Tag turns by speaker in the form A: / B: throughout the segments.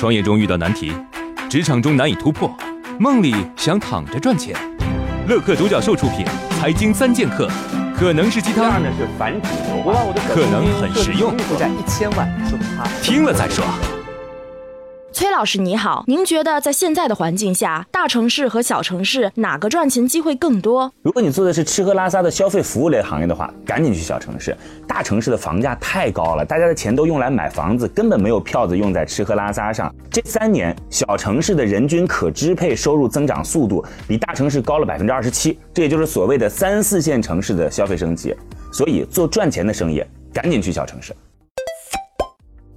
A: 创业中遇到难题，职场中难以突破，梦里想躺着赚钱。乐客独角兽出品，《财经三剑客》可能是鸡汤，
B: 呢是繁殖牛
A: 化，可能很实用，
B: 负债一千万，说他
A: 听了再说。
C: 崔老师你好，您觉得在现在的环境下，大城市和小城市哪个赚钱机会更多？
B: 如果你做的是吃喝拉撒的消费服务类行业的话，赶紧去小城市。大城市的房价太高了，大家的钱都用来买房子，根本没有票子用在吃喝拉撒上。这三年，小城市的人均可支配收入增长速度比大城市高了百分之二十七，这也就是所谓的三四线城市的消费升级。所以，做赚钱的生意，赶紧去小城市。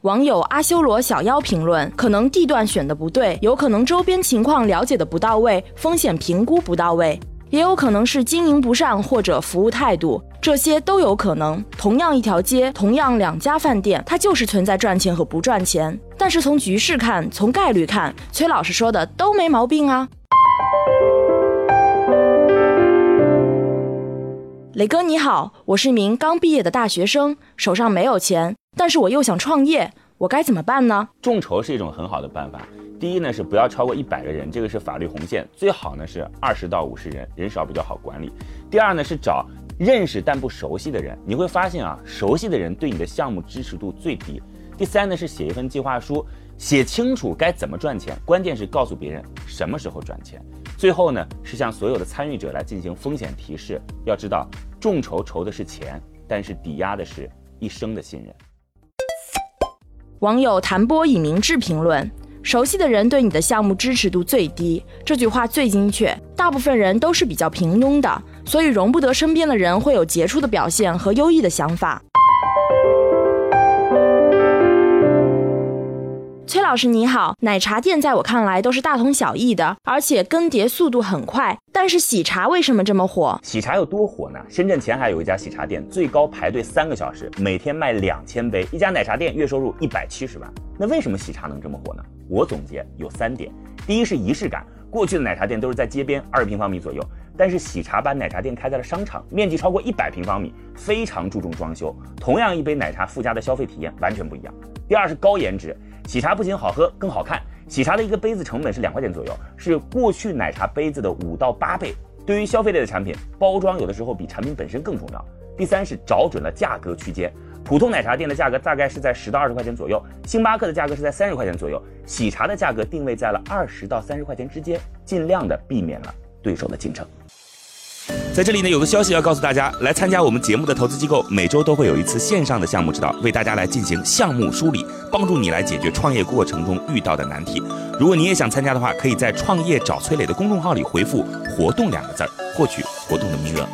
C: 网友阿修罗小妖评论：可能地段选的不对，有可能周边情况了解的不到位，风险评估不到位，也有可能是经营不善或者服务态度，这些都有可能。同样一条街，同样两家饭店，它就是存在赚钱和不赚钱。但是从局势看，从概率看，崔老师说的都没毛病啊。磊哥你好，我是一名刚毕业的大学生，手上没有钱。但是我又想创业，我该怎么办呢？
B: 众筹是一种很好的办法。第一呢是不要超过一百个人，这个是法律红线。最好呢是二十到五十人，人少比较好管理。第二呢是找认识但不熟悉的人，你会发现啊，熟悉的人对你的项目支持度最低。第三呢是写一份计划书，写清楚该怎么赚钱，关键是告诉别人什么时候赚钱。最后呢是向所有的参与者来进行风险提示。要知道，众筹筹的是钱，但是抵押的是一生的信任。
C: 网友谭波以明智评论：熟悉的人对你的项目支持度最低，这句话最精确。大部分人都是比较平庸的，所以容不得身边的人会有杰出的表现和优异的想法。崔老师你好，奶茶店在我看来都是大同小异的，而且更迭速度很快。但是喜茶为什么这么火？
B: 喜茶有多火呢？深圳前海有一家喜茶店，最高排队三个小时，每天卖两千杯。一家奶茶店月收入一百七十万。那为什么喜茶能这么火呢？我总结有三点：第一是仪式感，过去的奶茶店都是在街边二十平方米左右，但是喜茶把奶茶店开在了商场，面积超过一百平方米，非常注重装修。同样一杯奶茶附加的消费体验完全不一样。第二是高颜值。喜茶不仅好喝，更好看。喜茶的一个杯子成本是两块钱左右，是过去奶茶杯子的五到八倍。对于消费类的产品，包装有的时候比产品本身更重要。第三是找准了价格区间，普通奶茶店的价格大概是在十到二十块钱左右，星巴克的价格是在三十块钱左右，喜茶的价格定位在了二十到三十块钱之间，尽量的避免了对手的竞争。在这里呢，有个消息要告诉大家，来参加我们节目的投资机构，每周都会有一次线上的项目指导，为大家来进行项目梳理，帮助你来解决创业过程中遇到的难题。如果你也想参加的话，可以在“创业找崔磊”的公众号里回复“活动”两个字儿，获取活动的名额。